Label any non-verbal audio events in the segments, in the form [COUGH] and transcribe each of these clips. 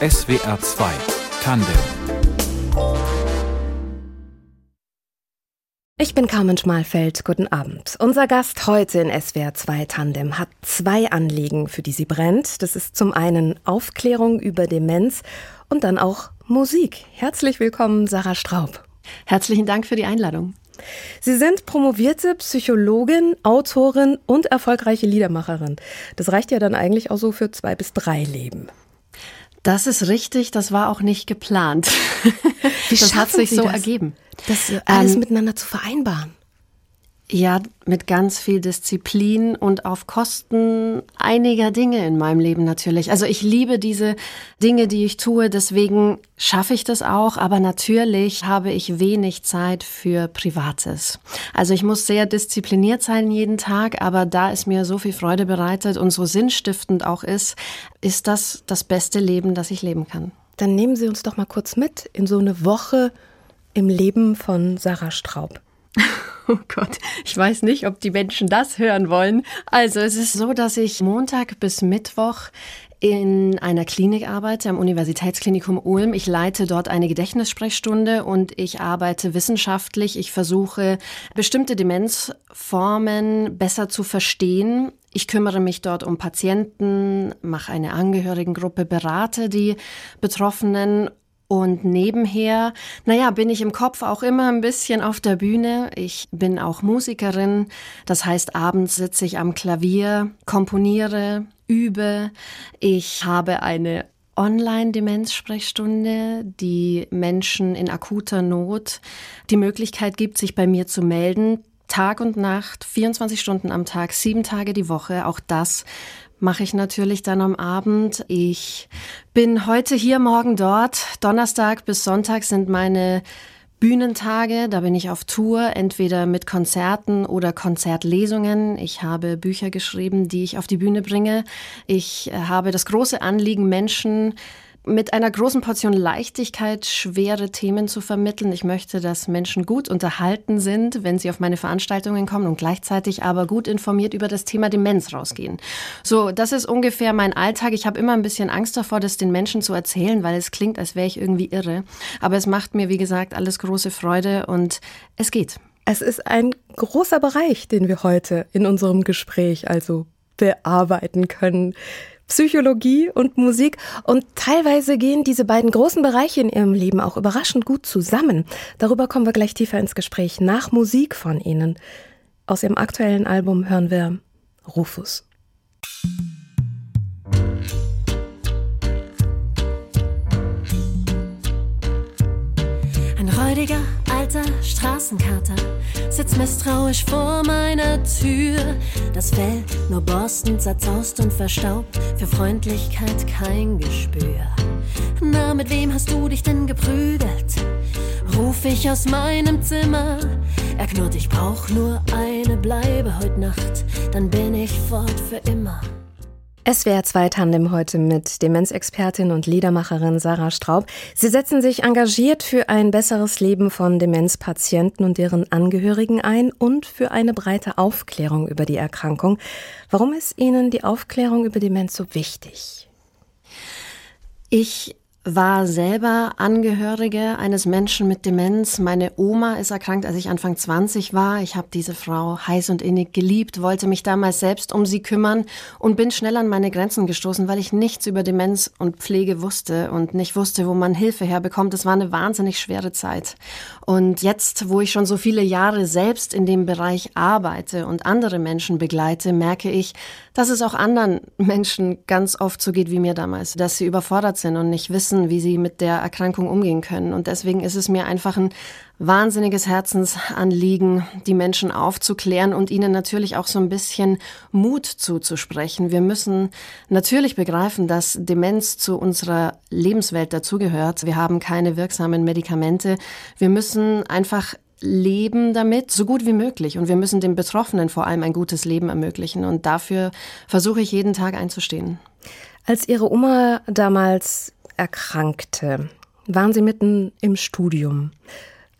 SWR 2 Tandem Ich bin Carmen Schmalfeld. Guten Abend. Unser Gast heute in SWR 2 Tandem hat zwei Anliegen, für die sie brennt. Das ist zum einen Aufklärung über Demenz und dann auch Musik. Herzlich willkommen, Sarah Straub. Herzlichen Dank für die Einladung. Sie sind promovierte Psychologin, Autorin und erfolgreiche Liedermacherin. Das reicht ja dann eigentlich auch so für zwei bis drei Leben. Das ist richtig, das war auch nicht geplant. Wie das hat sich Sie so das? ergeben, das alles ähm, miteinander zu vereinbaren. Ja, mit ganz viel Disziplin und auf Kosten einiger Dinge in meinem Leben natürlich. Also ich liebe diese Dinge, die ich tue, deswegen schaffe ich das auch, aber natürlich habe ich wenig Zeit für Privates. Also ich muss sehr diszipliniert sein jeden Tag, aber da es mir so viel Freude bereitet und so sinnstiftend auch ist, ist das das beste Leben, das ich leben kann. Dann nehmen Sie uns doch mal kurz mit in so eine Woche im Leben von Sarah Straub. [LAUGHS] [LAUGHS] Oh Gott, ich weiß nicht, ob die Menschen das hören wollen. Also es ist so, dass ich Montag bis Mittwoch in einer Klinik arbeite, am Universitätsklinikum Ulm. Ich leite dort eine Gedächtnissprechstunde und ich arbeite wissenschaftlich. Ich versuche, bestimmte Demenzformen besser zu verstehen. Ich kümmere mich dort um Patienten, mache eine Angehörigengruppe, berate die Betroffenen und nebenher, naja, bin ich im Kopf auch immer ein bisschen auf der Bühne. Ich bin auch Musikerin. Das heißt, abends sitze ich am Klavier, komponiere, übe. Ich habe eine Online-Demenzsprechstunde, die Menschen in akuter Not die Möglichkeit gibt, sich bei mir zu melden. Tag und Nacht, 24 Stunden am Tag, sieben Tage die Woche. Auch das mache ich natürlich dann am Abend. Ich bin heute hier, morgen dort. Donnerstag bis Sonntag sind meine Bühnentage, da bin ich auf Tour, entweder mit Konzerten oder Konzertlesungen. Ich habe Bücher geschrieben, die ich auf die Bühne bringe. Ich äh, habe das große Anliegen, Menschen mit einer großen Portion Leichtigkeit schwere Themen zu vermitteln. Ich möchte, dass Menschen gut unterhalten sind, wenn sie auf meine Veranstaltungen kommen und gleichzeitig aber gut informiert über das Thema Demenz rausgehen. So, das ist ungefähr mein Alltag. Ich habe immer ein bisschen Angst davor, das den Menschen zu erzählen, weil es klingt, als wäre ich irgendwie irre. Aber es macht mir, wie gesagt, alles große Freude und es geht. Es ist ein großer Bereich, den wir heute in unserem Gespräch also bearbeiten können. Psychologie und Musik. Und teilweise gehen diese beiden großen Bereiche in ihrem Leben auch überraschend gut zusammen. Darüber kommen wir gleich tiefer ins Gespräch nach Musik von Ihnen. Aus Ihrem aktuellen Album hören wir Rufus. Ein räudiger alter Straßenkater sitzt misstrauisch vor meiner Tür. Das Fell nur borstend, zerzaust und verstaubt, für Freundlichkeit kein Gespür. Na, mit wem hast du dich denn geprügelt? Ruf ich aus meinem Zimmer. Er knurrt, ich brauch nur eine Bleibe heut Nacht, dann bin ich fort für immer. SWR 2 Tandem heute mit Demenzexpertin und Liedermacherin Sarah Straub. Sie setzen sich engagiert für ein besseres Leben von Demenzpatienten und deren Angehörigen ein und für eine breite Aufklärung über die Erkrankung. Warum ist Ihnen die Aufklärung über Demenz so wichtig? Ich war selber Angehörige eines Menschen mit Demenz. Meine Oma ist erkrankt, als ich Anfang 20 war. Ich habe diese Frau heiß und innig geliebt, wollte mich damals selbst um sie kümmern und bin schnell an meine Grenzen gestoßen, weil ich nichts über Demenz und Pflege wusste und nicht wusste, wo man Hilfe herbekommt. Es war eine wahnsinnig schwere Zeit. Und jetzt, wo ich schon so viele Jahre selbst in dem Bereich arbeite und andere Menschen begleite, merke ich, dass es auch anderen Menschen ganz oft so geht wie mir damals, dass sie überfordert sind und nicht wissen, wie sie mit der Erkrankung umgehen können. Und deswegen ist es mir einfach ein wahnsinniges Herzensanliegen, die Menschen aufzuklären und ihnen natürlich auch so ein bisschen Mut zuzusprechen. Wir müssen natürlich begreifen, dass Demenz zu unserer Lebenswelt dazugehört. Wir haben keine wirksamen Medikamente. Wir müssen einfach leben damit, so gut wie möglich. Und wir müssen den Betroffenen vor allem ein gutes Leben ermöglichen. Und dafür versuche ich jeden Tag einzustehen. Als Ihre Oma damals erkrankte, waren Sie mitten im Studium.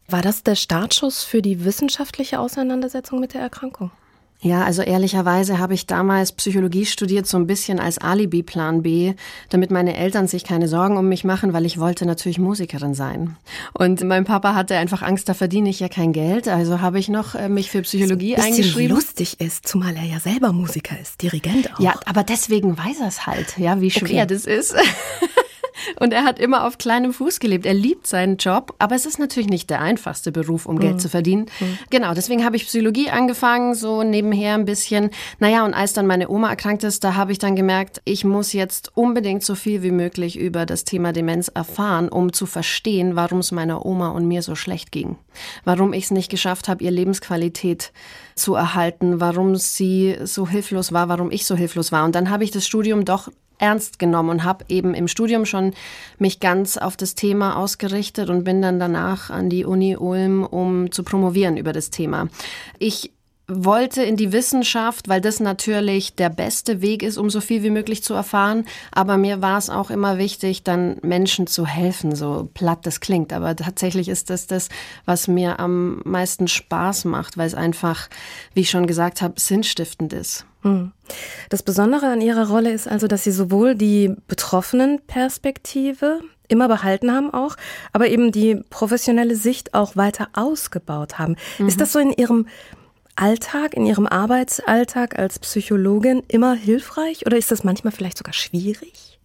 War das der Startschuss für die wissenschaftliche Auseinandersetzung mit der Erkrankung? Ja, also ehrlicherweise habe ich damals Psychologie studiert, so ein bisschen als Alibi-Plan B, damit meine Eltern sich keine Sorgen um mich machen, weil ich wollte natürlich Musikerin sein. Und mein Papa hatte einfach Angst, da verdiene ich ja kein Geld, also habe ich noch äh, mich für Psychologie so ein eingeschrieben. lustig ist, zumal er ja selber Musiker ist, Dirigent auch. Ja, aber deswegen weiß er es halt, ja, wie schwer okay. das ist. [LAUGHS] Und er hat immer auf kleinem Fuß gelebt. Er liebt seinen Job, aber es ist natürlich nicht der einfachste Beruf, um mhm. Geld zu verdienen. Mhm. Genau, deswegen habe ich Psychologie angefangen, so nebenher ein bisschen. Naja, und als dann meine Oma erkrankt ist, da habe ich dann gemerkt, ich muss jetzt unbedingt so viel wie möglich über das Thema Demenz erfahren, um zu verstehen, warum es meiner Oma und mir so schlecht ging. Warum ich es nicht geschafft habe, ihr Lebensqualität zu erhalten, warum sie so hilflos war, warum ich so hilflos war. Und dann habe ich das Studium doch ernst genommen und habe eben im Studium schon mich ganz auf das Thema ausgerichtet und bin dann danach an die Uni Ulm, um zu promovieren über das Thema. Ich wollte in die Wissenschaft, weil das natürlich der beste Weg ist, um so viel wie möglich zu erfahren. Aber mir war es auch immer wichtig, dann Menschen zu helfen, so platt das klingt. Aber tatsächlich ist das das, was mir am meisten Spaß macht, weil es einfach, wie ich schon gesagt habe, sinnstiftend ist. Hm. Das Besondere an Ihrer Rolle ist also, dass Sie sowohl die betroffenen Perspektive immer behalten haben auch, aber eben die professionelle Sicht auch weiter ausgebaut haben. Mhm. Ist das so in Ihrem Alltag, in Ihrem Arbeitsalltag als Psychologin immer hilfreich oder ist das manchmal vielleicht sogar schwierig?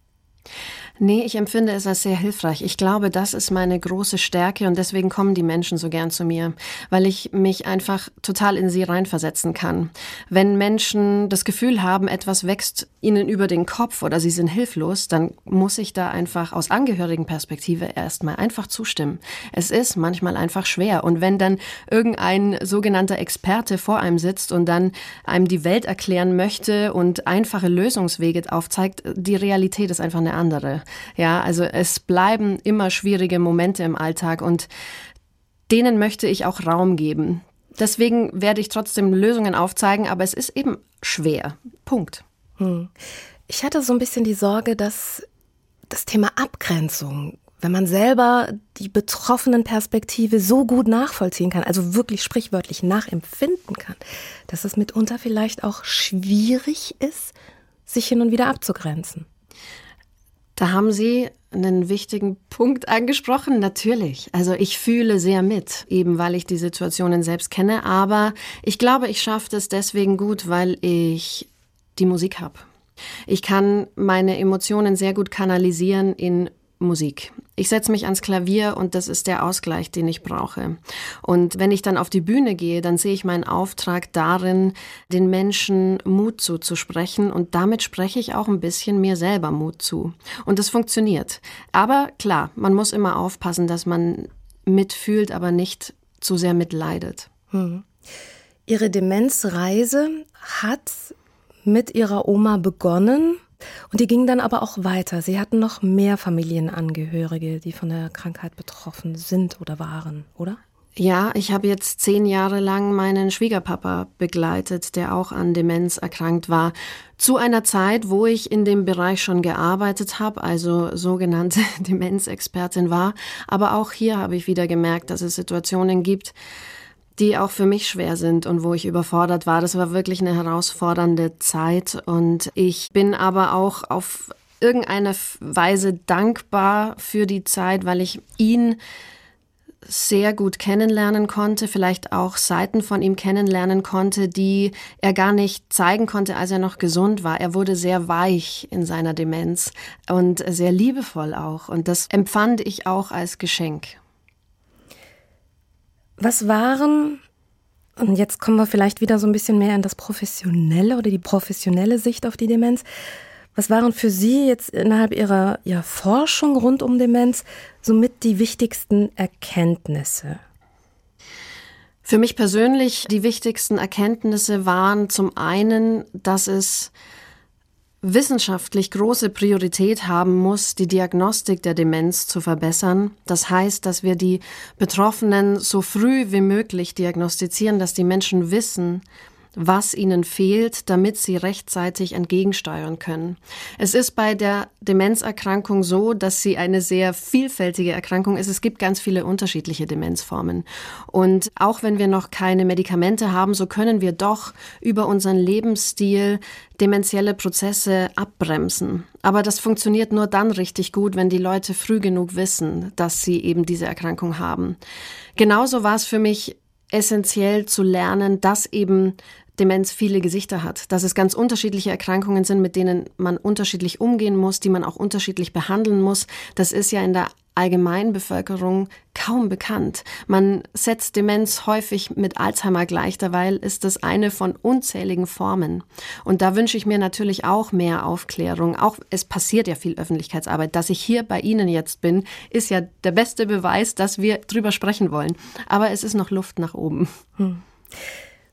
Nee, ich empfinde es als sehr hilfreich. Ich glaube, das ist meine große Stärke und deswegen kommen die Menschen so gern zu mir, weil ich mich einfach total in sie reinversetzen kann. Wenn Menschen das Gefühl haben, etwas wächst ihnen über den Kopf oder sie sind hilflos, dann muss ich da einfach aus Angehörigenperspektive erstmal einfach zustimmen. Es ist manchmal einfach schwer und wenn dann irgendein sogenannter Experte vor einem sitzt und dann einem die Welt erklären möchte und einfache Lösungswege aufzeigt, die Realität ist einfach eine andere. Ja, also es bleiben immer schwierige Momente im Alltag und denen möchte ich auch Raum geben. Deswegen werde ich trotzdem Lösungen aufzeigen, aber es ist eben schwer. Punkt. Hm. Ich hatte so ein bisschen die Sorge, dass das Thema Abgrenzung, wenn man selber die betroffenen Perspektive so gut nachvollziehen kann, also wirklich sprichwörtlich nachempfinden kann, dass es mitunter vielleicht auch schwierig ist, sich hin und wieder abzugrenzen. Da haben Sie einen wichtigen Punkt angesprochen. Natürlich. Also ich fühle sehr mit, eben weil ich die Situationen selbst kenne. Aber ich glaube, ich schaffe das deswegen gut, weil ich die Musik habe. Ich kann meine Emotionen sehr gut kanalisieren in Musik. Ich setze mich ans Klavier und das ist der Ausgleich, den ich brauche. Und wenn ich dann auf die Bühne gehe, dann sehe ich meinen Auftrag darin, den Menschen Mut zuzusprechen und damit spreche ich auch ein bisschen mir selber Mut zu. Und das funktioniert. Aber klar, man muss immer aufpassen, dass man mitfühlt, aber nicht zu sehr mitleidet. Hm. Ihre Demenzreise hat mit ihrer Oma begonnen und die ging dann aber auch weiter. Sie hatten noch mehr Familienangehörige, die von der Krankheit betroffen sind oder waren, oder? Ja, ich habe jetzt zehn Jahre lang meinen Schwiegerpapa begleitet, der auch an Demenz erkrankt war. Zu einer Zeit, wo ich in dem Bereich schon gearbeitet habe, also sogenannte [LAUGHS] Demenzexpertin war. Aber auch hier habe ich wieder gemerkt, dass es Situationen gibt, die auch für mich schwer sind und wo ich überfordert war. Das war wirklich eine herausfordernde Zeit und ich bin aber auch auf irgendeine Weise dankbar für die Zeit, weil ich ihn sehr gut kennenlernen konnte, vielleicht auch Seiten von ihm kennenlernen konnte, die er gar nicht zeigen konnte, als er noch gesund war. Er wurde sehr weich in seiner Demenz und sehr liebevoll auch. Und das empfand ich auch als Geschenk. Was waren, und jetzt kommen wir vielleicht wieder so ein bisschen mehr in das Professionelle oder die professionelle Sicht auf die Demenz. Was waren für Sie jetzt innerhalb Ihrer, Ihrer Forschung rund um Demenz somit die wichtigsten Erkenntnisse? Für mich persönlich die wichtigsten Erkenntnisse waren zum einen, dass es wissenschaftlich große Priorität haben muss, die Diagnostik der Demenz zu verbessern. Das heißt, dass wir die Betroffenen so früh wie möglich diagnostizieren, dass die Menschen wissen, was ihnen fehlt, damit sie rechtzeitig entgegensteuern können. Es ist bei der Demenzerkrankung so, dass sie eine sehr vielfältige Erkrankung ist. Es gibt ganz viele unterschiedliche Demenzformen. Und auch wenn wir noch keine Medikamente haben, so können wir doch über unseren Lebensstil dementielle Prozesse abbremsen. Aber das funktioniert nur dann richtig gut, wenn die Leute früh genug wissen, dass sie eben diese Erkrankung haben. Genauso war es für mich essentiell zu lernen, dass eben Demenz viele Gesichter hat, dass es ganz unterschiedliche Erkrankungen sind, mit denen man unterschiedlich umgehen muss, die man auch unterschiedlich behandeln muss. Das ist ja in der Allgemeinbevölkerung kaum bekannt. Man setzt Demenz häufig mit Alzheimer gleich, derweil ist das eine von unzähligen Formen. Und da wünsche ich mir natürlich auch mehr Aufklärung. Auch es passiert ja viel Öffentlichkeitsarbeit. Dass ich hier bei Ihnen jetzt bin, ist ja der beste Beweis, dass wir drüber sprechen wollen. Aber es ist noch Luft nach oben. Hm.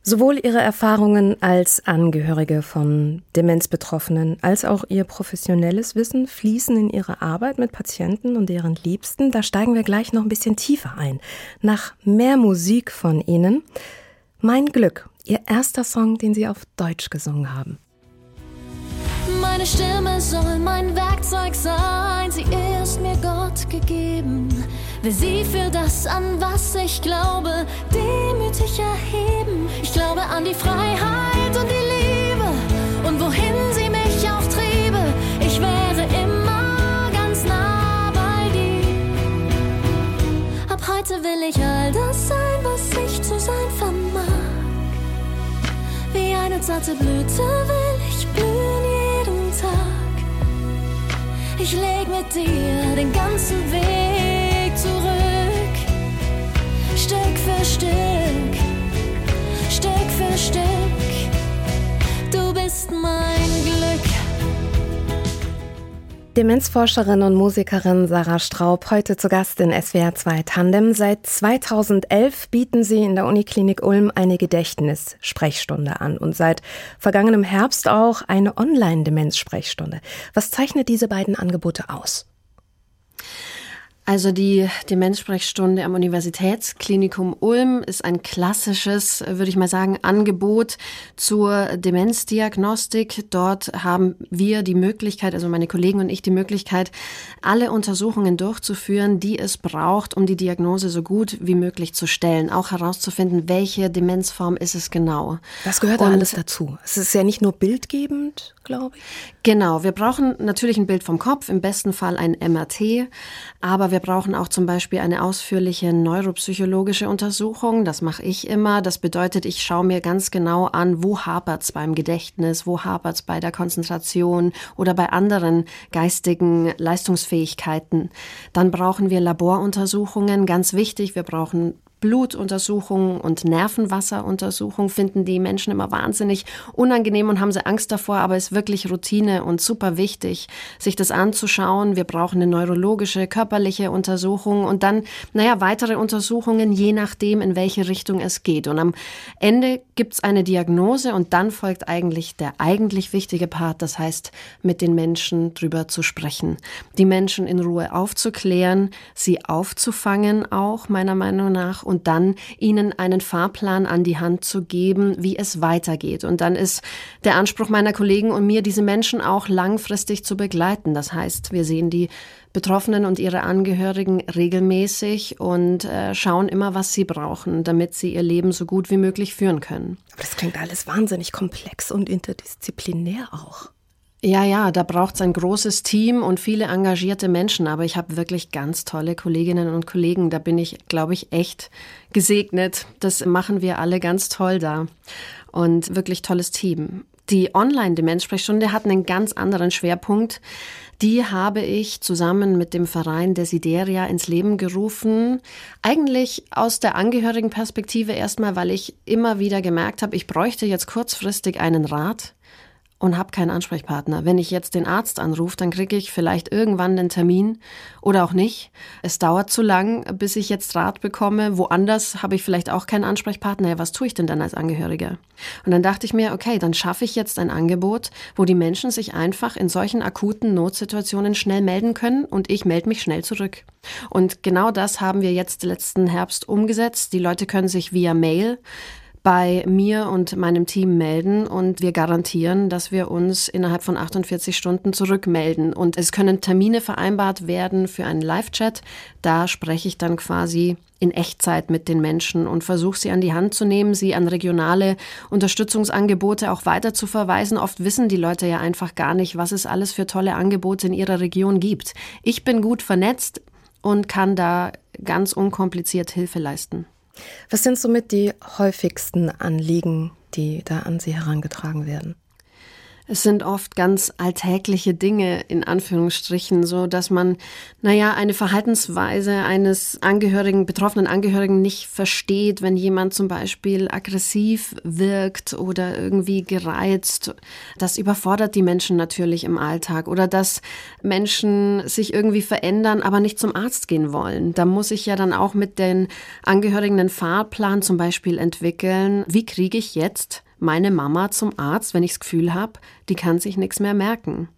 Sowohl ihre Erfahrungen als Angehörige von Demenzbetroffenen als auch ihr professionelles Wissen fließen in ihre Arbeit mit Patienten und deren Liebsten. Da steigen wir gleich noch ein bisschen tiefer ein. Nach mehr Musik von ihnen. Mein Glück, ihr erster Song, den sie auf Deutsch gesungen haben. Meine Stimme soll mein Werkzeug sein, sie ist mir Gott gegeben. Will sie für das, an was ich glaube, demütig erheben. Ich glaube an die Freiheit und die Liebe und wohin sie mich auch triebe. Ich wäre immer ganz nah bei dir. Ab heute will ich all das sein, was ich zu sein vermag. Wie eine zarte Blüte will ich blühen ich leg mit dir den ganzen Weg Demenzforscherin und Musikerin Sarah Straub, heute zu Gast in SWR 2 Tandem. Seit 2011 bieten sie in der Uniklinik Ulm eine Gedächtnissprechstunde an und seit vergangenem Herbst auch eine Online-Demenzsprechstunde. Was zeichnet diese beiden Angebote aus? Also die Demenzsprechstunde am Universitätsklinikum Ulm ist ein klassisches, würde ich mal sagen, Angebot zur Demenzdiagnostik. Dort haben wir die Möglichkeit, also meine Kollegen und ich die Möglichkeit, alle Untersuchungen durchzuführen, die es braucht, um die Diagnose so gut wie möglich zu stellen, auch herauszufinden, welche Demenzform ist es genau. Das gehört und alles dazu. Es ist ja nicht nur bildgebend, glaube ich. Genau, wir brauchen natürlich ein Bild vom Kopf, im besten Fall ein MRT, aber wir brauchen auch zum Beispiel eine ausführliche neuropsychologische Untersuchung. Das mache ich immer. Das bedeutet, ich schaue mir ganz genau an, wo hapert es beim Gedächtnis, wo hapert es bei der Konzentration oder bei anderen geistigen Leistungsfähigkeiten. Dann brauchen wir Laboruntersuchungen, ganz wichtig. Wir brauchen Blutuntersuchungen und Nervenwasseruntersuchungen finden die Menschen immer wahnsinnig unangenehm und haben sie Angst davor, aber es ist wirklich Routine und super wichtig, sich das anzuschauen. Wir brauchen eine neurologische, körperliche Untersuchung und dann, naja, weitere Untersuchungen, je nachdem, in welche Richtung es geht. Und am Ende gibt es eine Diagnose und dann folgt eigentlich der eigentlich wichtige Part, das heißt, mit den Menschen drüber zu sprechen, die Menschen in Ruhe aufzuklären, sie aufzufangen auch, meiner Meinung nach, und und dann ihnen einen Fahrplan an die Hand zu geben, wie es weitergeht. Und dann ist der Anspruch meiner Kollegen und mir, diese Menschen auch langfristig zu begleiten. Das heißt, wir sehen die Betroffenen und ihre Angehörigen regelmäßig und äh, schauen immer, was sie brauchen, damit sie ihr Leben so gut wie möglich führen können. Aber das klingt alles wahnsinnig komplex und interdisziplinär auch. Ja, ja, da braucht es ein großes Team und viele engagierte Menschen, aber ich habe wirklich ganz tolle Kolleginnen und Kollegen. Da bin ich, glaube ich, echt gesegnet. Das machen wir alle ganz toll da und wirklich tolles Team. Die Online-Demenzsprechstunde hat einen ganz anderen Schwerpunkt. Die habe ich zusammen mit dem Verein Desideria ins Leben gerufen. Eigentlich aus der Angehörigenperspektive erstmal, weil ich immer wieder gemerkt habe, ich bräuchte jetzt kurzfristig einen Rat und habe keinen Ansprechpartner. Wenn ich jetzt den Arzt anrufe, dann kriege ich vielleicht irgendwann einen Termin oder auch nicht. Es dauert zu lang, bis ich jetzt Rat bekomme. Woanders habe ich vielleicht auch keinen Ansprechpartner. Ja, was tue ich denn dann als Angehöriger? Und dann dachte ich mir, okay, dann schaffe ich jetzt ein Angebot, wo die Menschen sich einfach in solchen akuten Notsituationen schnell melden können und ich melde mich schnell zurück. Und genau das haben wir jetzt letzten Herbst umgesetzt. Die Leute können sich via Mail bei mir und meinem Team melden und wir garantieren, dass wir uns innerhalb von 48 Stunden zurückmelden. Und es können Termine vereinbart werden für einen Live-Chat. Da spreche ich dann quasi in Echtzeit mit den Menschen und versuche sie an die Hand zu nehmen, sie an regionale Unterstützungsangebote auch weiter zu verweisen. Oft wissen die Leute ja einfach gar nicht, was es alles für tolle Angebote in ihrer Region gibt. Ich bin gut vernetzt und kann da ganz unkompliziert Hilfe leisten. Was sind somit die häufigsten Anliegen, die da an Sie herangetragen werden? Es sind oft ganz alltägliche Dinge in Anführungsstrichen, so dass man, naja, eine Verhaltensweise eines Angehörigen, betroffenen Angehörigen nicht versteht, wenn jemand zum Beispiel aggressiv wirkt oder irgendwie gereizt. Das überfordert die Menschen natürlich im Alltag oder dass Menschen sich irgendwie verändern, aber nicht zum Arzt gehen wollen. Da muss ich ja dann auch mit den Angehörigen einen Fahrplan zum Beispiel entwickeln. Wie kriege ich jetzt meine Mama zum Arzt, wenn ich das Gefühl habe, die kann sich nichts mehr merken.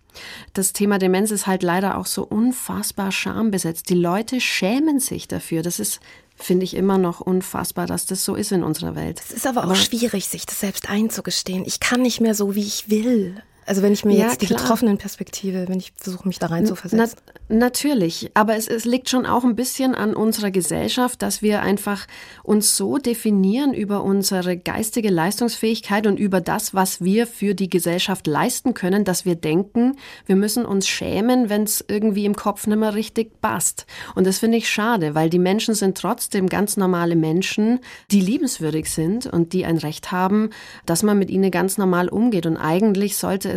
Das Thema Demenz ist halt leider auch so unfassbar schambesetzt. Die Leute schämen sich dafür. Das ist, finde ich, immer noch unfassbar, dass das so ist in unserer Welt. Es ist aber auch aber schwierig, sich das selbst einzugestehen. Ich kann nicht mehr so, wie ich will. Also wenn ich mir ja, jetzt die klar. betroffenen Perspektive, wenn ich versuche, mich da rein zu versetzen. Na, natürlich, aber es, es liegt schon auch ein bisschen an unserer Gesellschaft, dass wir einfach uns so definieren über unsere geistige Leistungsfähigkeit und über das, was wir für die Gesellschaft leisten können, dass wir denken, wir müssen uns schämen, wenn es irgendwie im Kopf nicht mehr richtig passt. Und das finde ich schade, weil die Menschen sind trotzdem ganz normale Menschen, die liebenswürdig sind und die ein Recht haben, dass man mit ihnen ganz normal umgeht. Und eigentlich sollte es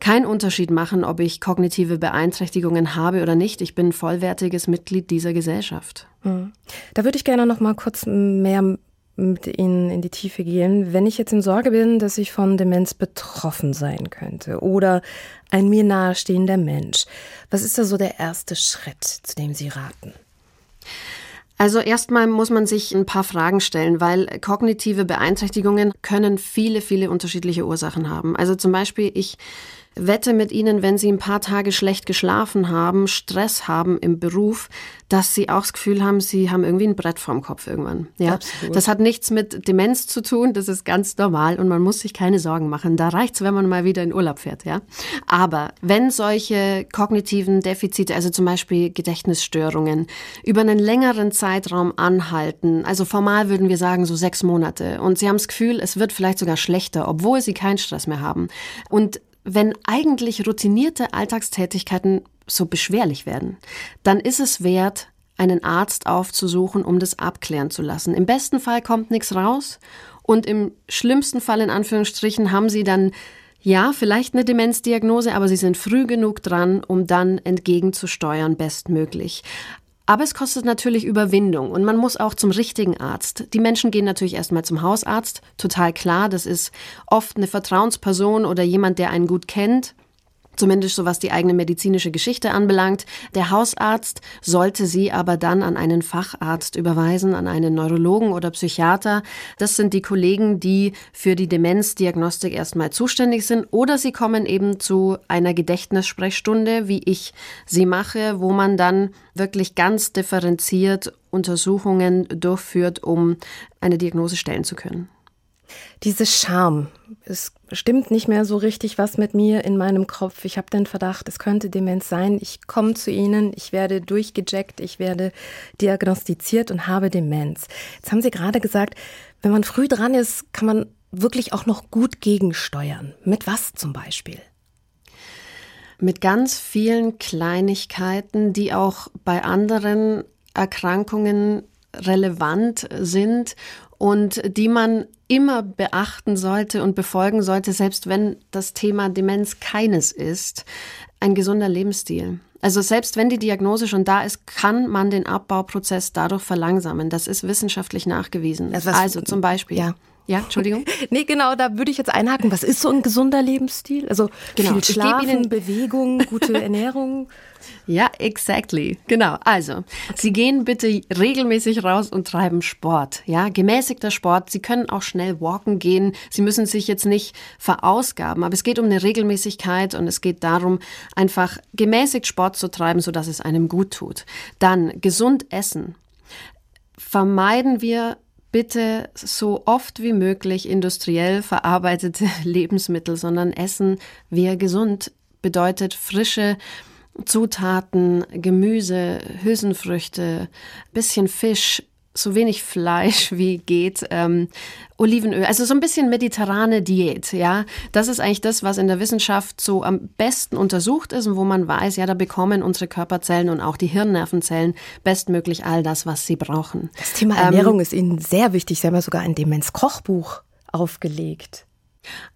keinen Unterschied machen, ob ich kognitive Beeinträchtigungen habe oder nicht. Ich bin vollwertiges Mitglied dieser Gesellschaft. Hm. Da würde ich gerne noch mal kurz mehr mit Ihnen in die Tiefe gehen. Wenn ich jetzt in Sorge bin, dass ich von Demenz betroffen sein könnte oder ein mir nahestehender Mensch, was ist da so der erste Schritt, zu dem Sie raten? Also erstmal muss man sich ein paar Fragen stellen, weil kognitive Beeinträchtigungen können viele, viele unterschiedliche Ursachen haben. Also zum Beispiel, ich wette mit Ihnen, wenn Sie ein paar Tage schlecht geschlafen haben, Stress haben im Beruf, dass Sie auch das Gefühl haben, Sie haben irgendwie ein Brett vorm Kopf irgendwann. Ja, Absolut. das hat nichts mit Demenz zu tun. Das ist ganz normal und man muss sich keine Sorgen machen. Da reicht's, wenn man mal wieder in Urlaub fährt. Ja, aber wenn solche kognitiven Defizite, also zum Beispiel Gedächtnisstörungen, über einen längeren Zeitraum anhalten, also formal würden wir sagen so sechs Monate, und Sie haben das Gefühl, es wird vielleicht sogar schlechter, obwohl Sie keinen Stress mehr haben und wenn eigentlich routinierte Alltagstätigkeiten so beschwerlich werden, dann ist es wert, einen Arzt aufzusuchen, um das abklären zu lassen. Im besten Fall kommt nichts raus und im schlimmsten Fall in Anführungsstrichen haben Sie dann ja, vielleicht eine Demenzdiagnose, aber Sie sind früh genug dran, um dann entgegenzusteuern bestmöglich. Aber es kostet natürlich Überwindung und man muss auch zum richtigen Arzt. Die Menschen gehen natürlich erstmal zum Hausarzt, total klar, das ist oft eine Vertrauensperson oder jemand, der einen gut kennt zumindest so was die eigene medizinische Geschichte anbelangt. Der Hausarzt sollte sie aber dann an einen Facharzt überweisen, an einen Neurologen oder Psychiater. Das sind die Kollegen, die für die Demenzdiagnostik erstmal zuständig sind. Oder sie kommen eben zu einer Gedächtnissprechstunde, wie ich sie mache, wo man dann wirklich ganz differenziert Untersuchungen durchführt, um eine Diagnose stellen zu können. Diese Scham, es stimmt nicht mehr so richtig was mit mir in meinem Kopf. Ich habe den Verdacht, es könnte Demenz sein. Ich komme zu Ihnen, ich werde durchgejeckt, ich werde diagnostiziert und habe Demenz. Jetzt haben Sie gerade gesagt, wenn man früh dran ist, kann man wirklich auch noch gut gegensteuern. Mit was zum Beispiel? Mit ganz vielen Kleinigkeiten, die auch bei anderen Erkrankungen relevant sind und die man immer beachten sollte und befolgen sollte, selbst wenn das Thema Demenz keines ist, ein gesunder Lebensstil. Also selbst wenn die Diagnose schon da ist, kann man den Abbauprozess dadurch verlangsamen. Das ist wissenschaftlich nachgewiesen. Also, also zum Beispiel. Ja. Ja, Entschuldigung. nee, genau, da würde ich jetzt einhaken. Was ist so ein gesunder Lebensstil? Also genau. viel Schlafen, Ihnen Bewegung, gute [LAUGHS] Ernährung. Ja, exactly. Genau. Also, Sie gehen bitte regelmäßig raus und treiben Sport. Ja, gemäßigter Sport. Sie können auch schnell walken gehen. Sie müssen sich jetzt nicht verausgaben, aber es geht um eine Regelmäßigkeit und es geht darum, einfach gemäßigt Sport zu treiben, sodass es einem gut tut. Dann gesund essen. Vermeiden wir bitte so oft wie möglich industriell verarbeitete [LAUGHS] Lebensmittel, sondern essen wir gesund bedeutet frische Zutaten, Gemüse, Hülsenfrüchte, bisschen Fisch, so wenig Fleisch [LAUGHS] wie geht, ähm, Olivenöl, also so ein bisschen mediterrane Diät, ja. Das ist eigentlich das, was in der Wissenschaft so am besten untersucht ist und wo man weiß, ja, da bekommen unsere Körperzellen und auch die Hirnnervenzellen bestmöglich all das, was sie brauchen. Das Thema Ernährung ähm, ist Ihnen sehr wichtig. Sie haben ja sogar ein Demenz-Kochbuch aufgelegt.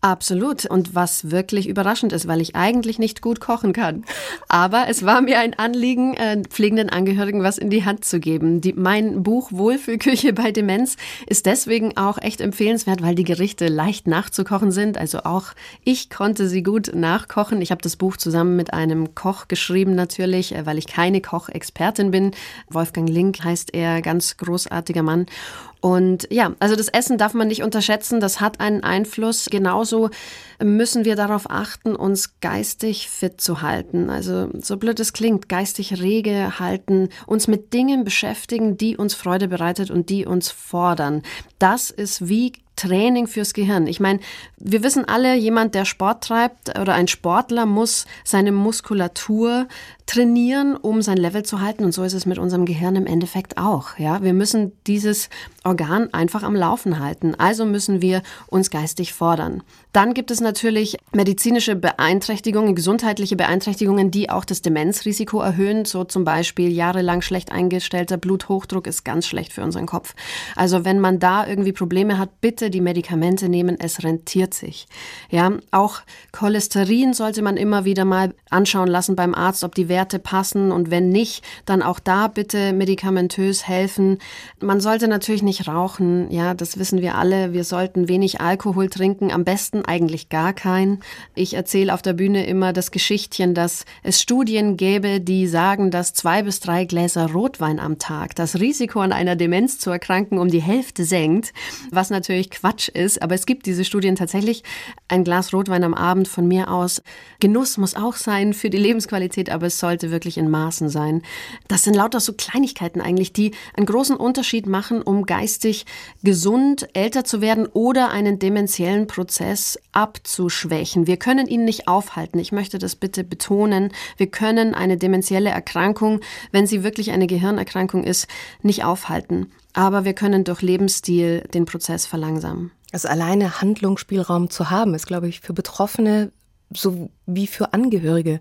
Absolut. Und was wirklich überraschend ist, weil ich eigentlich nicht gut kochen kann. Aber es war mir ein Anliegen, äh, pflegenden Angehörigen was in die Hand zu geben. Die, mein Buch Wohlfühlküche bei Demenz ist deswegen auch echt empfehlenswert, weil die Gerichte leicht nachzukochen sind. Also auch ich konnte sie gut nachkochen. Ich habe das Buch zusammen mit einem Koch geschrieben natürlich, äh, weil ich keine Kochexpertin bin. Wolfgang Link heißt er, ganz großartiger Mann. Und ja, also das Essen darf man nicht unterschätzen, das hat einen Einfluss. Genauso müssen wir darauf achten, uns geistig fit zu halten. Also so blöd es klingt, geistig rege halten, uns mit Dingen beschäftigen, die uns Freude bereitet und die uns fordern. Das ist wie Training fürs Gehirn. Ich meine, wir wissen alle, jemand, der Sport treibt oder ein Sportler muss seine Muskulatur trainieren, um sein Level zu halten. Und so ist es mit unserem Gehirn im Endeffekt auch. Ja, wir müssen dieses Organ einfach am Laufen halten. Also müssen wir uns geistig fordern. Dann gibt es natürlich medizinische Beeinträchtigungen, gesundheitliche Beeinträchtigungen, die auch das Demenzrisiko erhöhen. So zum Beispiel jahrelang schlecht eingestellter Bluthochdruck ist ganz schlecht für unseren Kopf. Also wenn man da irgendwie Probleme hat, bitte die Medikamente nehmen. Es rentiert sich. Ja, auch Cholesterin sollte man immer wieder mal anschauen lassen beim Arzt, ob die Werte passen und wenn nicht, dann auch da bitte medikamentös helfen. Man sollte natürlich nicht rauchen. Ja, das wissen wir alle. Wir sollten wenig Alkohol trinken. Am besten eigentlich gar kein. Ich erzähle auf der Bühne immer das Geschichtchen, dass es Studien gäbe, die sagen, dass zwei bis drei Gläser Rotwein am Tag das Risiko an einer Demenz zu erkranken um die Hälfte senkt, was natürlich Quatsch ist. Aber es gibt diese Studien tatsächlich. Ein Glas Rotwein am Abend von mir aus. Genuss muss auch sein für die Lebensqualität, aber es sollte wirklich in Maßen sein. Das sind lauter so Kleinigkeiten eigentlich, die einen großen Unterschied machen, um geistig gesund älter zu werden oder einen dementiellen Prozess abzuschwächen. Wir können ihn nicht aufhalten. Ich möchte das bitte betonen. Wir können eine dementielle Erkrankung, wenn sie wirklich eine Gehirnerkrankung ist, nicht aufhalten. Aber wir können durch Lebensstil den Prozess verlangsamen. Also alleine Handlungsspielraum zu haben, ist, glaube ich, für Betroffene sowie für Angehörige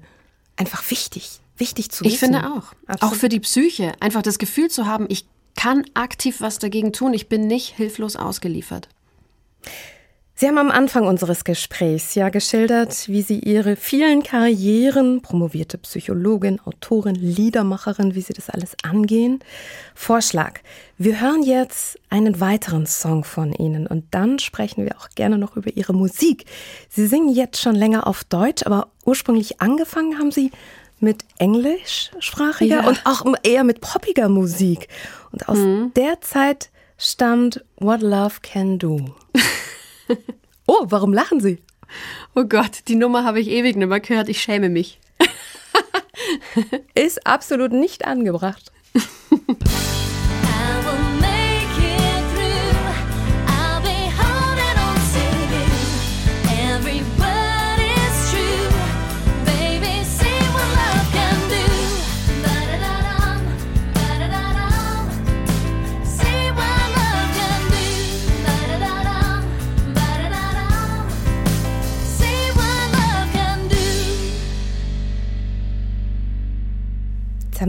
einfach wichtig. Wichtig zu wissen. Ich finde auch. Absolut. Auch für die Psyche. Einfach das Gefühl zu haben, ich kann aktiv was dagegen tun. Ich bin nicht hilflos ausgeliefert. Sie haben am Anfang unseres Gesprächs ja geschildert, wie Sie Ihre vielen Karrieren, promovierte Psychologin, Autorin, Liedermacherin, wie Sie das alles angehen. Vorschlag. Wir hören jetzt einen weiteren Song von Ihnen und dann sprechen wir auch gerne noch über Ihre Musik. Sie singen jetzt schon länger auf Deutsch, aber ursprünglich angefangen haben Sie mit englischsprachiger ja. und auch eher mit poppiger Musik. Und aus mhm. der Zeit stammt What Love Can Do. [LAUGHS] oh, warum lachen Sie? Oh Gott, die Nummer habe ich ewig nicht mehr gehört. Ich schäme mich. [LAUGHS] Ist absolut nicht angebracht.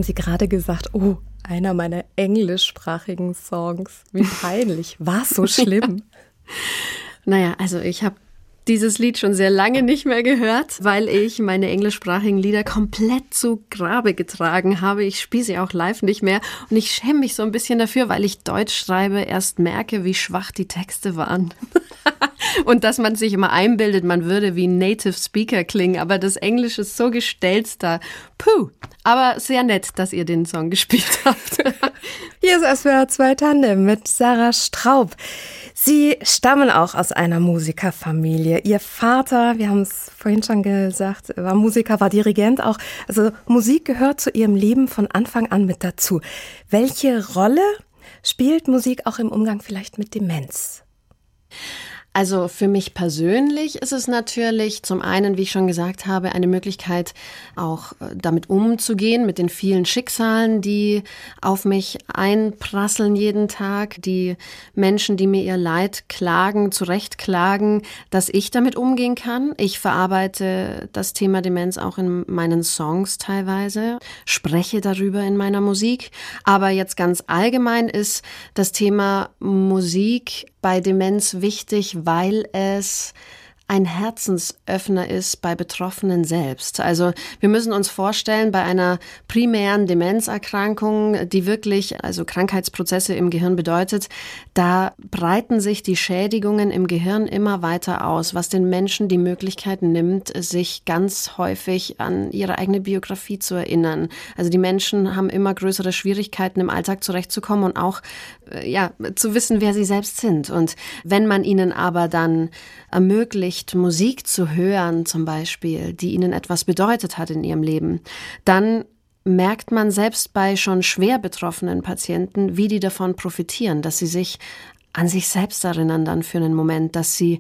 Haben Sie gerade gesagt, oh, einer meiner englischsprachigen Songs. Wie peinlich. War es so [LAUGHS] schlimm? naja, also ich habe dieses Lied schon sehr lange nicht mehr gehört, weil ich meine englischsprachigen Lieder komplett zu Grabe getragen habe. Ich spiele sie auch live nicht mehr und ich schäme mich so ein bisschen dafür, weil ich Deutsch schreibe, erst merke, wie schwach die Texte waren. [LAUGHS] [LAUGHS] und dass man sich immer einbildet, man würde wie Native Speaker klingen, aber das Englisch ist so gestelzt da. Puh, aber sehr nett, dass ihr den Song gespielt [LAUGHS] habt. Hier ist SWR 2 Tandem mit Sarah Straub. Sie stammen auch aus einer Musikerfamilie. Ihr Vater, wir haben es vorhin schon gesagt, war Musiker, war Dirigent auch. Also Musik gehört zu Ihrem Leben von Anfang an mit dazu. Welche Rolle Spielt Musik auch im Umgang vielleicht mit Demenz? Also für mich persönlich ist es natürlich zum einen, wie ich schon gesagt habe, eine Möglichkeit, auch äh, damit umzugehen, mit den vielen Schicksalen, die auf mich einprasseln jeden Tag, die Menschen, die mir ihr Leid klagen, zurechtklagen, dass ich damit umgehen kann. Ich verarbeite das Thema Demenz auch in meinen Songs teilweise, spreche darüber in meiner Musik. Aber jetzt ganz allgemein ist das Thema Musik bei Demenz wichtig, weil es ein Herzensöffner ist bei Betroffenen selbst. Also wir müssen uns vorstellen, bei einer primären Demenzerkrankung, die wirklich also Krankheitsprozesse im Gehirn bedeutet, da breiten sich die Schädigungen im Gehirn immer weiter aus, was den Menschen die Möglichkeit nimmt, sich ganz häufig an ihre eigene Biografie zu erinnern. Also die Menschen haben immer größere Schwierigkeiten im Alltag zurechtzukommen und auch äh, ja, zu wissen, wer sie selbst sind. Und wenn man ihnen aber dann ermöglicht, Musik zu hören zum Beispiel, die ihnen etwas bedeutet hat in ihrem Leben, dann merkt man selbst bei schon schwer betroffenen Patienten, wie die davon profitieren, dass sie sich an sich selbst erinnern dann für einen Moment, dass sie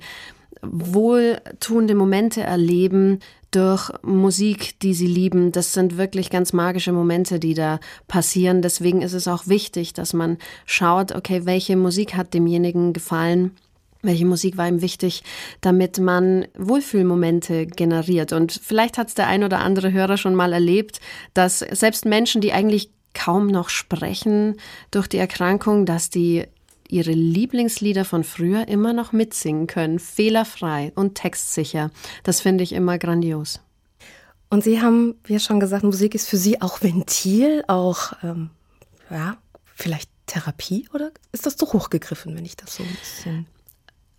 wohltuende Momente erleben durch Musik, die sie lieben. Das sind wirklich ganz magische Momente, die da passieren. Deswegen ist es auch wichtig, dass man schaut, okay, welche Musik hat demjenigen gefallen welche Musik war ihm wichtig, damit man Wohlfühlmomente generiert. Und vielleicht hat es der ein oder andere Hörer schon mal erlebt, dass selbst Menschen, die eigentlich kaum noch sprechen durch die Erkrankung, dass die ihre Lieblingslieder von früher immer noch mitsingen können, fehlerfrei und textsicher. Das finde ich immer grandios. Und Sie haben ja schon gesagt, Musik ist für Sie auch Ventil, auch ähm, ja, vielleicht Therapie oder ist das zu hoch gegriffen, wenn ich das so ein bisschen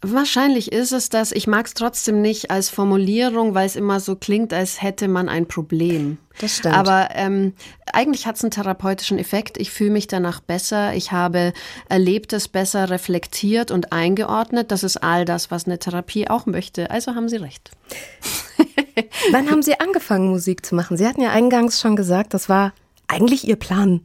Wahrscheinlich ist es das. Ich mag es trotzdem nicht als Formulierung, weil es immer so klingt, als hätte man ein Problem. Das stimmt. Aber ähm, eigentlich hat es einen therapeutischen Effekt. Ich fühle mich danach besser. Ich habe Erlebtes besser reflektiert und eingeordnet. Das ist all das, was eine Therapie auch möchte. Also haben Sie recht. [LAUGHS] Wann haben Sie angefangen, Musik zu machen? Sie hatten ja eingangs schon gesagt, das war eigentlich Ihr Plan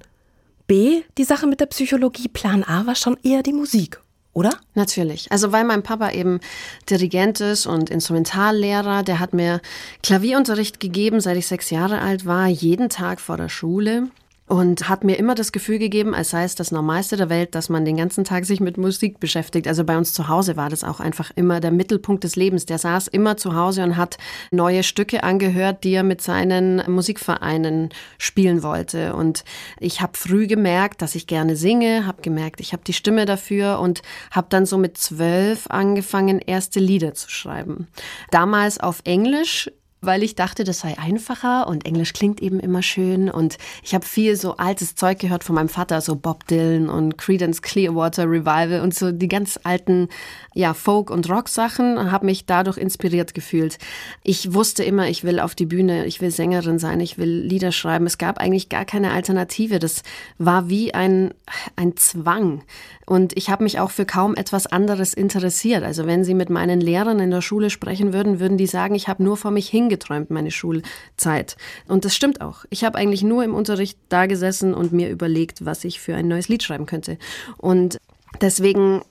B, die Sache mit der Psychologie. Plan A war schon eher die Musik oder? Natürlich. Also weil mein Papa eben Dirigent ist und Instrumentallehrer, der hat mir Klavierunterricht gegeben, seit ich sechs Jahre alt war, jeden Tag vor der Schule und hat mir immer das Gefühl gegeben, als sei es das Normalste der Welt, dass man den ganzen Tag sich mit Musik beschäftigt. Also bei uns zu Hause war das auch einfach immer der Mittelpunkt des Lebens. Der saß immer zu Hause und hat neue Stücke angehört, die er mit seinen Musikvereinen spielen wollte. Und ich habe früh gemerkt, dass ich gerne singe, habe gemerkt, ich habe die Stimme dafür und habe dann so mit zwölf angefangen, erste Lieder zu schreiben. Damals auf Englisch weil ich dachte, das sei einfacher und Englisch klingt eben immer schön und ich habe viel so altes Zeug gehört von meinem Vater, so Bob Dylan und Creedence Clearwater Revival und so die ganz alten ja Folk und Rock Sachen, habe mich dadurch inspiriert gefühlt. Ich wusste immer, ich will auf die Bühne, ich will Sängerin sein, ich will Lieder schreiben. Es gab eigentlich gar keine Alternative. Das war wie ein ein Zwang. Und ich habe mich auch für kaum etwas anderes interessiert. Also wenn Sie mit meinen Lehrern in der Schule sprechen würden, würden die sagen, ich habe nur vor mich hingeträumt, meine Schulzeit. Und das stimmt auch. Ich habe eigentlich nur im Unterricht da gesessen und mir überlegt, was ich für ein neues Lied schreiben könnte. Und deswegen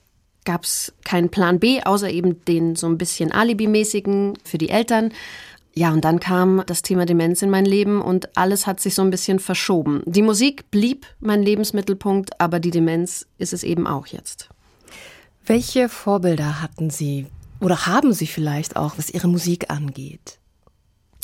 gab es keinen Plan B, außer eben den so ein bisschen Alibi-mäßigen für die Eltern. Ja, und dann kam das Thema Demenz in mein Leben und alles hat sich so ein bisschen verschoben. Die Musik blieb mein Lebensmittelpunkt, aber die Demenz ist es eben auch jetzt. Welche Vorbilder hatten Sie oder haben Sie vielleicht auch, was Ihre Musik angeht?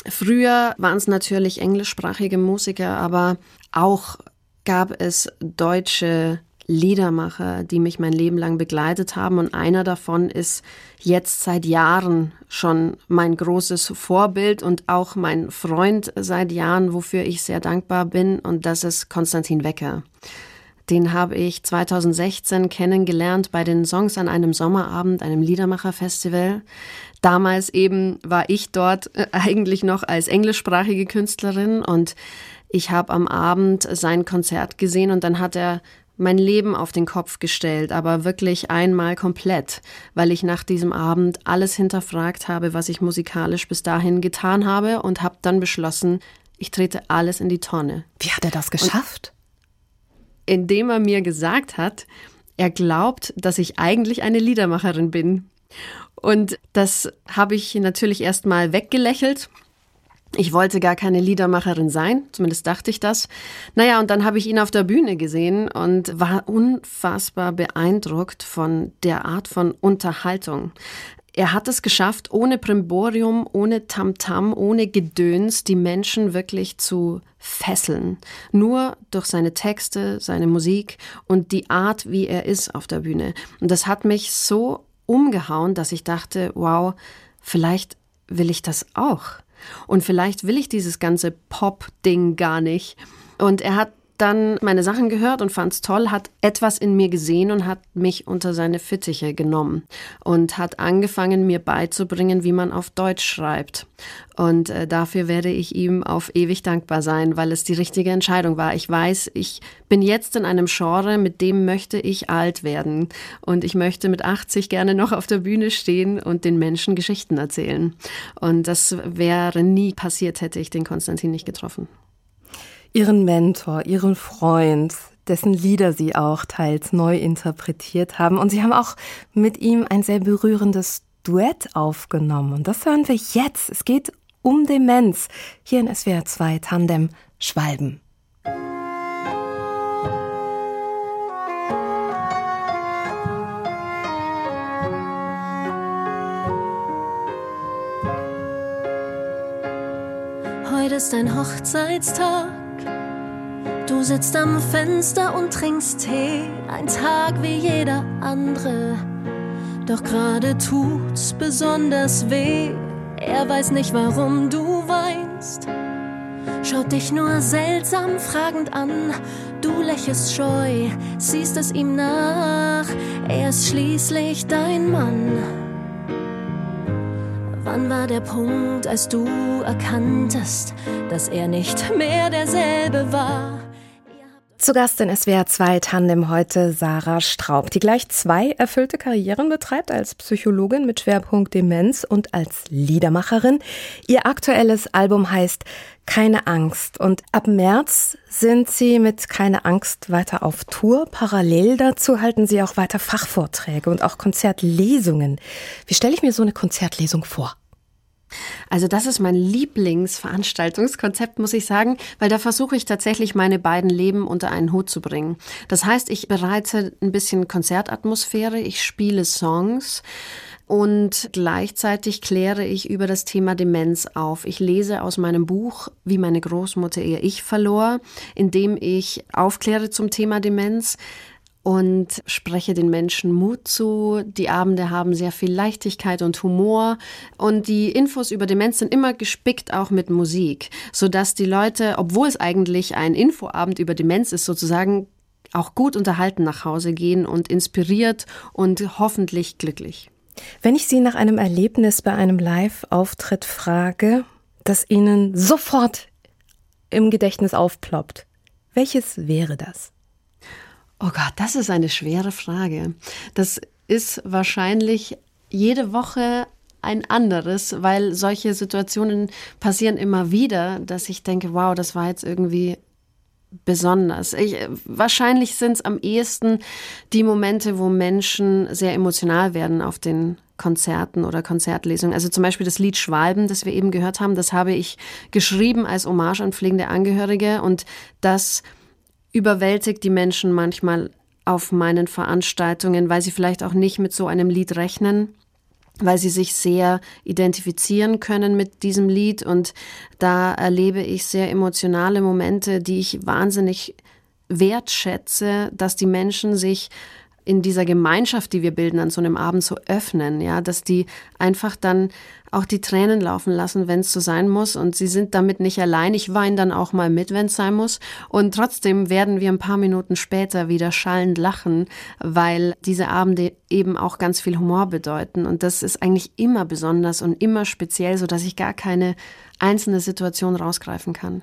Früher waren es natürlich englischsprachige Musiker, aber auch gab es deutsche Liedermacher, die mich mein Leben lang begleitet haben. Und einer davon ist jetzt seit Jahren schon mein großes Vorbild und auch mein Freund seit Jahren, wofür ich sehr dankbar bin. Und das ist Konstantin Wecker. Den habe ich 2016 kennengelernt bei den Songs an einem Sommerabend, einem Liedermacherfestival. Damals eben war ich dort äh, eigentlich noch als englischsprachige Künstlerin und ich habe am Abend sein Konzert gesehen und dann hat er mein Leben auf den Kopf gestellt, aber wirklich einmal komplett, weil ich nach diesem Abend alles hinterfragt habe, was ich musikalisch bis dahin getan habe und habe dann beschlossen, ich trete alles in die Tonne. Wie hat er das geschafft? Indem er mir gesagt hat, er glaubt, dass ich eigentlich eine Liedermacherin bin. Und das habe ich natürlich erst mal weggelächelt. Ich wollte gar keine Liedermacherin sein, zumindest dachte ich das. Naja, und dann habe ich ihn auf der Bühne gesehen und war unfassbar beeindruckt von der Art von Unterhaltung. Er hat es geschafft, ohne Primborium, ohne Tamtam, ohne Gedöns, die Menschen wirklich zu fesseln. Nur durch seine Texte, seine Musik und die Art, wie er ist auf der Bühne. Und das hat mich so umgehauen, dass ich dachte, wow, vielleicht will ich das auch. Und vielleicht will ich dieses ganze Pop-Ding gar nicht. Und er hat dann meine Sachen gehört und fand es toll, hat etwas in mir gesehen und hat mich unter seine Fittiche genommen und hat angefangen, mir beizubringen, wie man auf Deutsch schreibt. Und äh, dafür werde ich ihm auf ewig dankbar sein, weil es die richtige Entscheidung war. Ich weiß, ich bin jetzt in einem Genre, mit dem möchte ich alt werden. Und ich möchte mit 80 gerne noch auf der Bühne stehen und den Menschen Geschichten erzählen. Und das wäre nie passiert, hätte ich den Konstantin nicht getroffen. Ihren Mentor, Ihren Freund, dessen Lieder Sie auch teils neu interpretiert haben. Und Sie haben auch mit ihm ein sehr berührendes Duett aufgenommen. Und das hören wir jetzt. Es geht um Demenz. Hier in SWR 2 Tandem Schwalben. Heute ist ein Hochzeitstag Du sitzt am Fenster und trinkst Tee, ein Tag wie jeder andere. Doch gerade tut's besonders weh. Er weiß nicht, warum du weinst. Schaut dich nur seltsam fragend an. Du lächelst scheu, siehst es ihm nach. Er ist schließlich dein Mann. Wann war der Punkt, als du erkanntest, dass er nicht mehr derselbe war? Zu Gast in SWR 2 Tandem heute Sarah Straub, die gleich zwei erfüllte Karrieren betreibt als Psychologin mit Schwerpunkt Demenz und als Liedermacherin. Ihr aktuelles Album heißt Keine Angst und ab März sind sie mit Keine Angst weiter auf Tour. Parallel dazu halten sie auch weiter Fachvorträge und auch Konzertlesungen. Wie stelle ich mir so eine Konzertlesung vor? Also das ist mein Lieblingsveranstaltungskonzept, muss ich sagen, weil da versuche ich tatsächlich meine beiden Leben unter einen Hut zu bringen. Das heißt, ich bereite ein bisschen Konzertatmosphäre, ich spiele Songs, und gleichzeitig kläre ich über das Thema Demenz auf. Ich lese aus meinem Buch, wie meine Großmutter ihr Ich verlor, indem ich aufkläre zum Thema Demenz und spreche den Menschen Mut zu. Die Abende haben sehr viel Leichtigkeit und Humor und die Infos über Demenz sind immer gespickt auch mit Musik, sodass die Leute, obwohl es eigentlich ein Infoabend über Demenz ist, sozusagen auch gut unterhalten nach Hause gehen und inspiriert und hoffentlich glücklich. Wenn ich Sie nach einem Erlebnis bei einem Live-Auftritt frage, das Ihnen sofort im Gedächtnis aufploppt, welches wäre das? Oh Gott, das ist eine schwere Frage. Das ist wahrscheinlich jede Woche ein anderes, weil solche Situationen passieren immer wieder, dass ich denke, wow, das war jetzt irgendwie besonders. Ich, wahrscheinlich sind es am ehesten die Momente, wo Menschen sehr emotional werden auf den Konzerten oder Konzertlesungen. Also zum Beispiel das Lied Schwalben, das wir eben gehört haben, das habe ich geschrieben als Hommage an pflegende Angehörige und das überwältigt die Menschen manchmal auf meinen Veranstaltungen, weil sie vielleicht auch nicht mit so einem Lied rechnen, weil sie sich sehr identifizieren können mit diesem Lied. Und da erlebe ich sehr emotionale Momente, die ich wahnsinnig wertschätze, dass die Menschen sich in dieser Gemeinschaft, die wir bilden an so einem Abend so öffnen, ja, dass die einfach dann auch die Tränen laufen lassen, wenn es so sein muss. Und sie sind damit nicht allein. Ich weine dann auch mal mit, wenn es sein muss. Und trotzdem werden wir ein paar Minuten später wieder schallend lachen, weil diese Abende eben auch ganz viel Humor bedeuten. Und das ist eigentlich immer besonders und immer speziell, so dass ich gar keine einzelne Situation rausgreifen kann.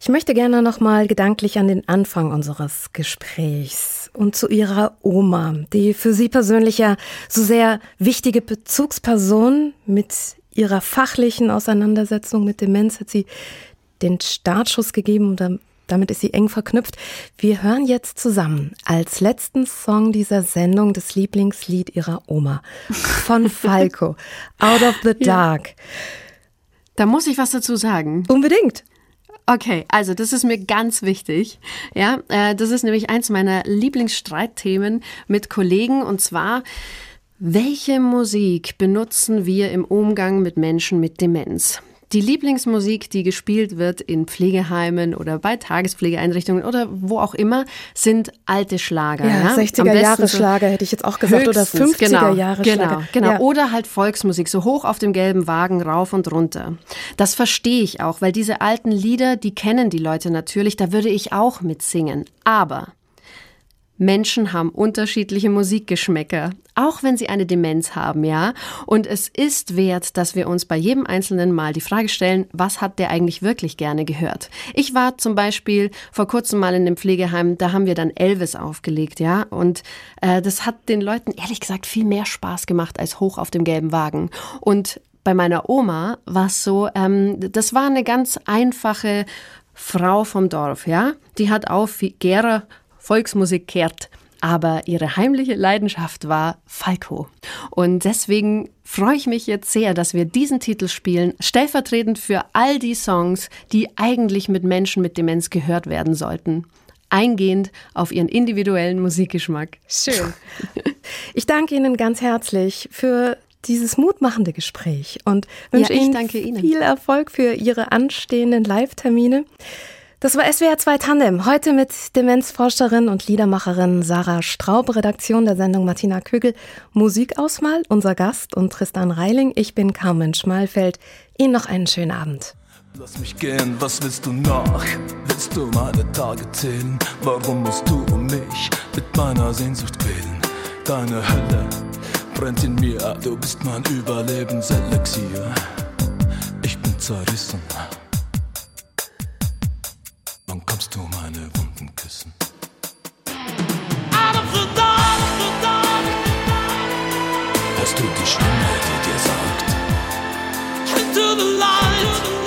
Ich möchte gerne nochmal gedanklich an den Anfang unseres Gesprächs und zu Ihrer Oma, die für Sie persönlich ja so sehr wichtige Bezugsperson mit ihrer fachlichen Auseinandersetzung mit Demenz hat sie den Startschuss gegeben, um damit ist sie eng verknüpft. Wir hören jetzt zusammen als letzten Song dieser Sendung das Lieblingslied ihrer Oma [LAUGHS] von Falco, Out of the Dark. Ja. Da muss ich was dazu sagen. Unbedingt. Okay, also das ist mir ganz wichtig. Ja, äh, das ist nämlich eins meiner Lieblingsstreitthemen mit Kollegen und zwar welche Musik benutzen wir im Umgang mit Menschen mit Demenz? Die Lieblingsmusik, die gespielt wird in Pflegeheimen oder bei Tagespflegeeinrichtungen oder wo auch immer, sind alte Schlager. Ja, ja? 60er Jahre Schlager hätte ich jetzt auch gesagt oder 50er genau, Jahre genau, Schlager. Genau, ja. oder halt Volksmusik, so hoch auf dem gelben Wagen rauf und runter. Das verstehe ich auch, weil diese alten Lieder, die kennen die Leute natürlich, da würde ich auch mitsingen. Aber Menschen haben unterschiedliche Musikgeschmäcker, auch wenn sie eine Demenz haben, ja. Und es ist wert, dass wir uns bei jedem Einzelnen mal die Frage stellen, was hat der eigentlich wirklich gerne gehört? Ich war zum Beispiel vor kurzem mal in einem Pflegeheim, da haben wir dann Elvis aufgelegt, ja. Und äh, das hat den Leuten ehrlich gesagt viel mehr Spaß gemacht als hoch auf dem gelben Wagen. Und bei meiner Oma war es so, ähm, das war eine ganz einfache Frau vom Dorf, ja. Die hat auf Gera Volksmusik kehrt. Aber ihre heimliche Leidenschaft war Falco. Und deswegen freue ich mich jetzt sehr, dass wir diesen Titel spielen, stellvertretend für all die Songs, die eigentlich mit Menschen mit Demenz gehört werden sollten eingehend auf Ihren individuellen Musikgeschmack. Schön. [LAUGHS] Ich danke Ihnen ganz herzlich für dieses mutmachende Gespräch und wünsche ja, Ihnen, Ihnen viel Erfolg für Ihre anstehenden Live-Termine. Das war SWR 2 Tandem. Heute mit Demenzforscherin und Liedermacherin Sarah Straub, Redaktion der Sendung Martina Kögel, Musikauswahl, unser Gast und Tristan Reiling. Ich bin Carmen Schmalfeld. Ihnen noch einen schönen Abend. Lass mich gehen, was willst du noch? Willst du meine Tage zählen? Warum musst du um mich mit meiner Sehnsucht quälen? Deine Hölle brennt in mir, du bist mein Überlebenselixier. Ich bin zerrissen. Wann kommst du meine Wunden küssen? Out of the dark, the dark. Hörst du die Stimme, die dir sagt? Into the light.